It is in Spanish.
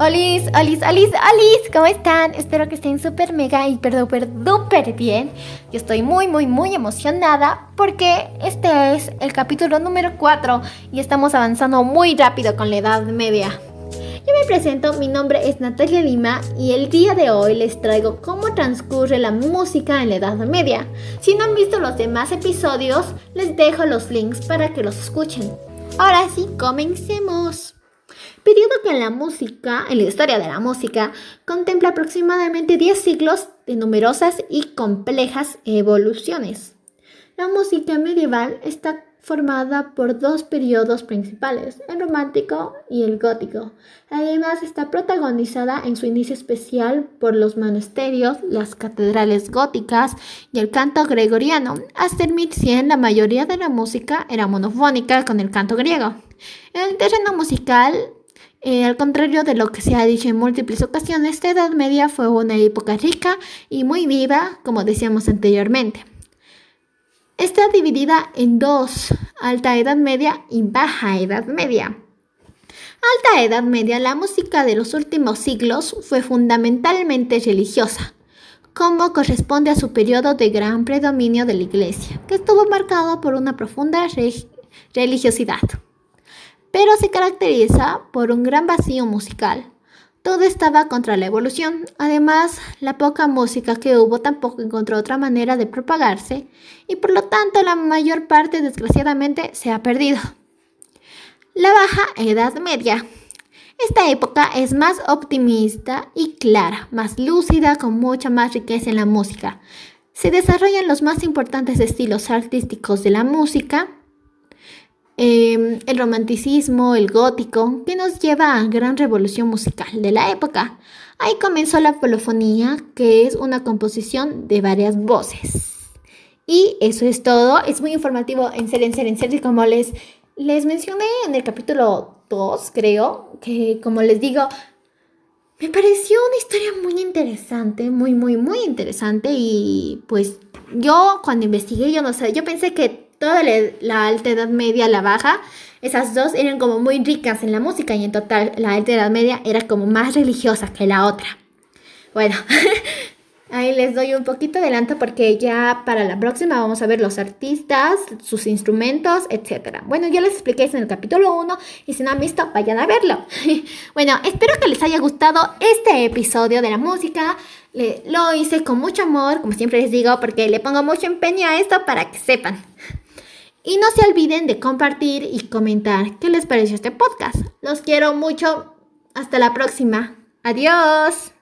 Olis, olis, olis, olis, ¿cómo están? Espero que estén súper mega, hiper, duper, duper bien. Yo estoy muy, muy, muy emocionada porque este es el capítulo número 4 y estamos avanzando muy rápido con la edad media. Yo me presento, mi nombre es Natalia Lima y el día de hoy les traigo cómo transcurre la música en la Edad Media. Si no han visto los demás episodios, les dejo los links para que los escuchen. Ahora sí, comencemos periodo que en la música, en la historia de la música, contempla aproximadamente 10 siglos de numerosas y complejas evoluciones. La música medieval está formada por dos periodos principales, el romántico y el gótico. Además está protagonizada en su inicio especial por los monasterios, las catedrales góticas y el canto gregoriano. Hasta el 1100 la mayoría de la música era monofónica con el canto griego. En el terreno musical, eh, al contrario de lo que se ha dicho en múltiples ocasiones, esta Edad Media fue una época rica y muy viva, como decíamos anteriormente. Está dividida en dos, Alta Edad Media y Baja Edad Media. Alta Edad Media, la música de los últimos siglos fue fundamentalmente religiosa, como corresponde a su periodo de gran predominio de la Iglesia, que estuvo marcado por una profunda religiosidad pero se caracteriza por un gran vacío musical. Todo estaba contra la evolución. Además, la poca música que hubo tampoco encontró otra manera de propagarse y por lo tanto la mayor parte desgraciadamente se ha perdido. La Baja Edad Media. Esta época es más optimista y clara, más lúcida, con mucha más riqueza en la música. Se desarrollan los más importantes estilos artísticos de la música, Em, el romanticismo, el gótico, que nos lleva a gran revolución musical de la época. Ahí comenzó la polofonía, que es una composición de varias voces. Y eso es todo. Es muy informativo, en serio, en serio, en serio, como les, les mencioné en el capítulo 2, creo, que como les digo, me pareció una historia muy interesante, muy, muy, muy interesante. Y pues yo cuando investigué, yo no sé, yo pensé que toda la, alta edad media, la baja, esas dos eran como muy ricas en la música y en total la alta edad media era como más religiosa que la otra. Bueno, ahí les doy un poquito adelanto porque ya para la próxima vamos a ver los artistas, sus instrumentos, etc. Bueno, ya les expliqué eso en el capítulo 1 y si no han visto, vayan a verlo. bueno, espero que les haya gustado este episodio de la música. lo hice con mucho amor, como siempre les digo, porque le pongo mucho empeño a esto para que sepan. Y no se olviden de compartir y comentar qué les pareció este podcast. Los quiero mucho. Hasta la próxima. Adiós.